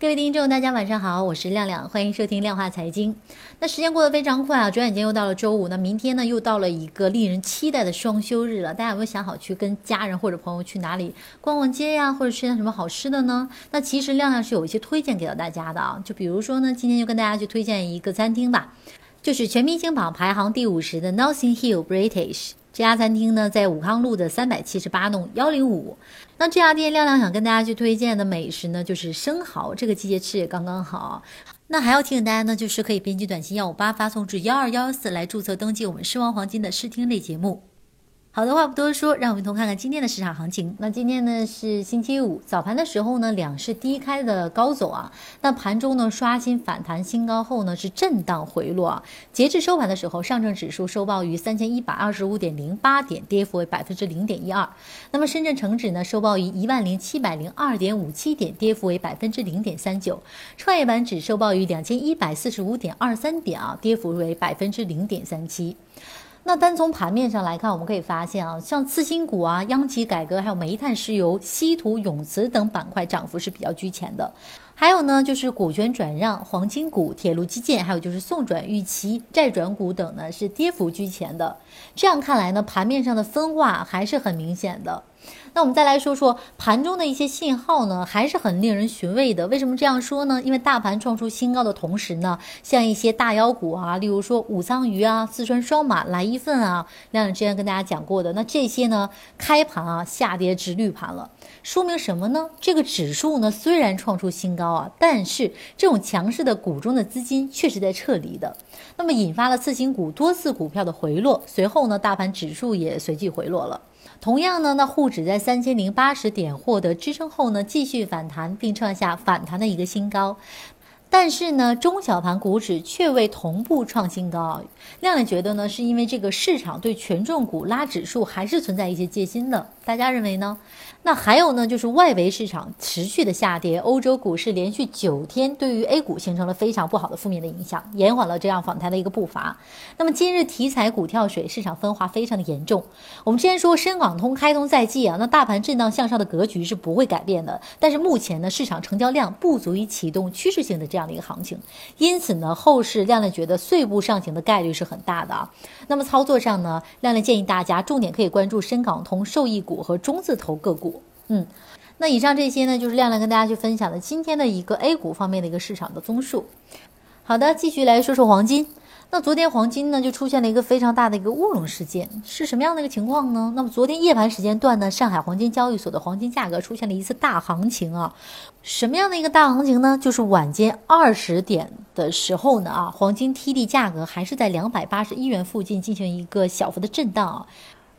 各位听众，大家晚上好，我是亮亮，欢迎收听量化财经。那时间过得非常快啊，转眼间又到了周五，那明天呢又到了一个令人期待的双休日了。大家有没有想好去跟家人或者朋友去哪里逛逛街呀，或者吃点什么好吃的呢？那其实亮亮是有一些推荐给到大家的啊，就比如说呢，今天就跟大家去推荐一个餐厅吧，就是全明星榜排行第五十的 Nothing Hill British。这家餐厅呢，在武康路的三百七十八弄幺零五。那这家店亮亮想跟大家去推荐的美食呢，就是生蚝。这个季节吃也刚刚好。那还要提醒大家呢，就是可以编辑短信幺五八发送至幺二幺幺四来注册登记我们狮王黄金的试听类节目。好的话不多说，让我们一同看看今天的市场行情。那今天呢是星期五，早盘的时候呢，两市低开的高走啊。那盘中呢刷新反弹新高后呢，是震荡回落啊。截至收盘的时候，上证指数收报于三千一百二十五点零八点，跌幅为百分之零点一二。那么深圳成指呢收报于一万零七百零二点五七点，跌幅为百分之零点三九。创业板指收报于两千一百四十五点二三点啊，跌幅为百分之零点三七。那单从盘面上来看，我们可以发现啊，像次新股啊、央企改革、还有煤炭、石油、稀土、永磁等板块涨幅是比较居前的。还有呢，就是股权转让、黄金股、铁路基建，还有就是送转预期、债转股等呢，是跌幅居前的。这样看来呢，盘面上的分化还是很明显的。那我们再来说说盘中的一些信号呢，还是很令人寻味的。为什么这样说呢？因为大盘创出新高的同时呢，像一些大妖股啊，例如说武藏鱼啊、四川双马、来一份啊，亮亮之前跟大家讲过的，那这些呢，开盘啊下跌直绿盘了，说明什么呢？这个指数呢虽然创出新高啊，但是这种强势的股中的资金确实在撤离的，那么引发了次新股多次股票的回落，随后呢，大盘指数也随即回落了。同样呢，那沪指在三千零八十点获得支撑后呢，继续反弹，并创下反弹的一个新高。但是呢，中小盘股指却未同步创新高。亮亮觉得呢，是因为这个市场对权重股拉指数还是存在一些戒心的。大家认为呢？那还有呢，就是外围市场持续的下跌，欧洲股市连续九天对于 A 股形成了非常不好的负面的影响，延缓了这样反弹的一个步伐。那么今日题材股跳水，市场分化非常的严重。我们之前说深港通开通在即啊，那大盘震荡向上的格局是不会改变的。但是目前呢，市场成交量不足以启动趋势性的这样这样的一个行情，因此呢，后市亮亮觉得碎步上行的概率是很大的啊。那么操作上呢，亮亮建议大家重点可以关注深港通受益股和中字头个股。嗯，那以上这些呢，就是亮亮跟大家去分享的今天的一个 A 股方面的一个市场的综述。好的，继续来说说黄金。那昨天黄金呢就出现了一个非常大的一个乌龙事件，是什么样的一个情况呢？那么昨天夜盘时间段呢，上海黄金交易所的黄金价格出现了一次大行情啊。什么样的一个大行情呢？就是晚间二十点的时候呢啊，黄金 TD 价格还是在两百八十一元附近进行一个小幅的震荡啊。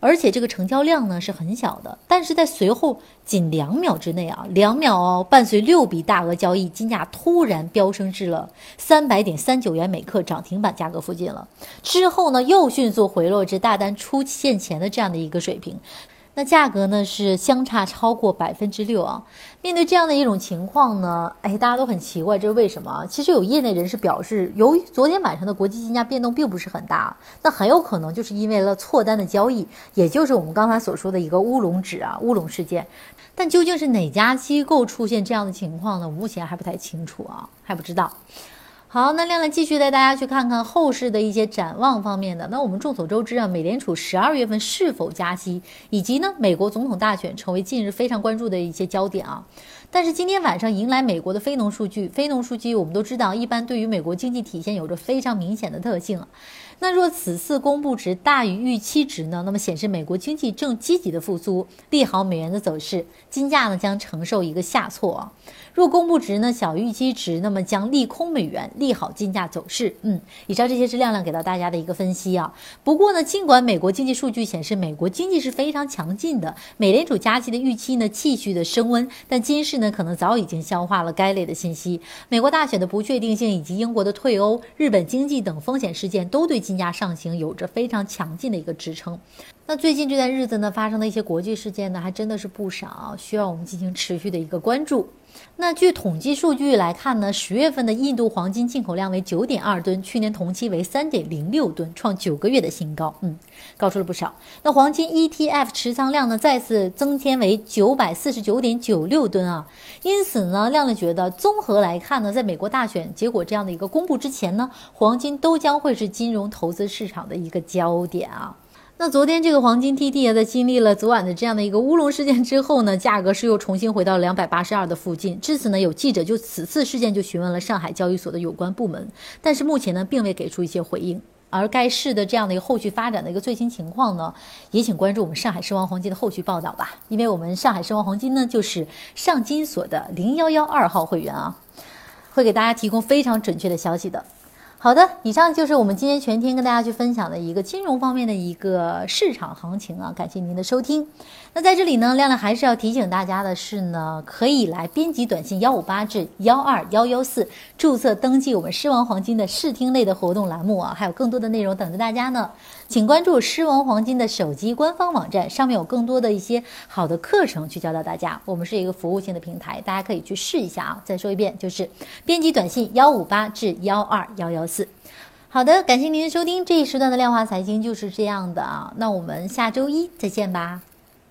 而且这个成交量呢是很小的，但是在随后仅两秒之内啊，两秒哦，伴随六笔大额交易，金价突然飙升至了三百点三九元每克涨停板价格附近了。之后呢，又迅速回落至大单出现前的这样的一个水平。那价格呢是相差超过百分之六啊！面对这样的一种情况呢，哎，大家都很奇怪，这是为什么？其实有业内人士表示，由于昨天晚上的国际金价变动并不是很大，那很有可能就是因为了错单的交易，也就是我们刚才所说的一个乌龙指啊，乌龙事件。但究竟是哪家机构出现这样的情况呢？目前还不太清楚啊，还不知道。好，那亮亮继续带大家去看看后市的一些展望方面的。那我们众所周知啊，美联储十二月份是否加息，以及呢，美国总统大选成为近日非常关注的一些焦点啊。但是今天晚上迎来美国的非农数据，非农数据我们都知道，一般对于美国经济体现有着非常明显的特性。那若此次公布值大于预期值呢，那么显示美国经济正积极的复苏，利好美元的走势，金价呢将承受一个下挫啊。若公布值呢小于预期值，那么将利空美元，利好金价走势。嗯，以上这些是亮亮给到大家的一个分析啊。不过呢，尽管美国经济数据显示美国经济是非常强劲的，美联储加息的预期呢继续的升温，但金市那可能早已经消化了该类的信息。美国大选的不确定性，以及英国的退欧、日本经济等风险事件，都对金价上行有着非常强劲的一个支撑。那最近这段日子呢，发生的一些国际事件呢，还真的是不少，需要我们进行持续的一个关注。那据统计数据来看呢，十月份的印度黄金进口量为九点二吨，去年同期为三点零六吨，创九个月的新高，嗯，高出了不少。那黄金 ETF 持仓量呢，再次增添为九百四十九点九六吨啊。因此呢，亮亮觉得综合来看呢，在美国大选结果这样的一个公布之前呢，黄金都将会是金融投资市场的一个焦点啊。那昨天这个黄金 TT 也，在经历了昨晚的这样的一个乌龙事件之后呢，价格是又重新回到两百八十二的附近。至此呢，有记者就此次事件就询问了上海交易所的有关部门，但是目前呢，并未给出一些回应。而该市的这样的一个后续发展的一个最新情况呢，也请关注我们上海申王黄金的后续报道吧。因为我们上海申王黄金呢，就是上金所的零幺幺二号会员啊，会给大家提供非常准确的消息的。好的，以上就是我们今天全天跟大家去分享的一个金融方面的一个市场行情啊，感谢您的收听。那在这里呢，亮亮还是要提醒大家的是呢，可以来编辑短信幺五八至幺二幺幺四注册登记我们狮王黄金的试听类的活动栏目啊，还有更多的内容等着大家呢。请关注狮王黄金的手机官方网站，上面有更多的一些好的课程去教导大家。我们是一个服务性的平台，大家可以去试一下啊。再说一遍，就是编辑短信幺五八至幺二幺幺四。好的，感谢您的收听，这一时段的量化财经就是这样的啊。那我们下周一再见吧。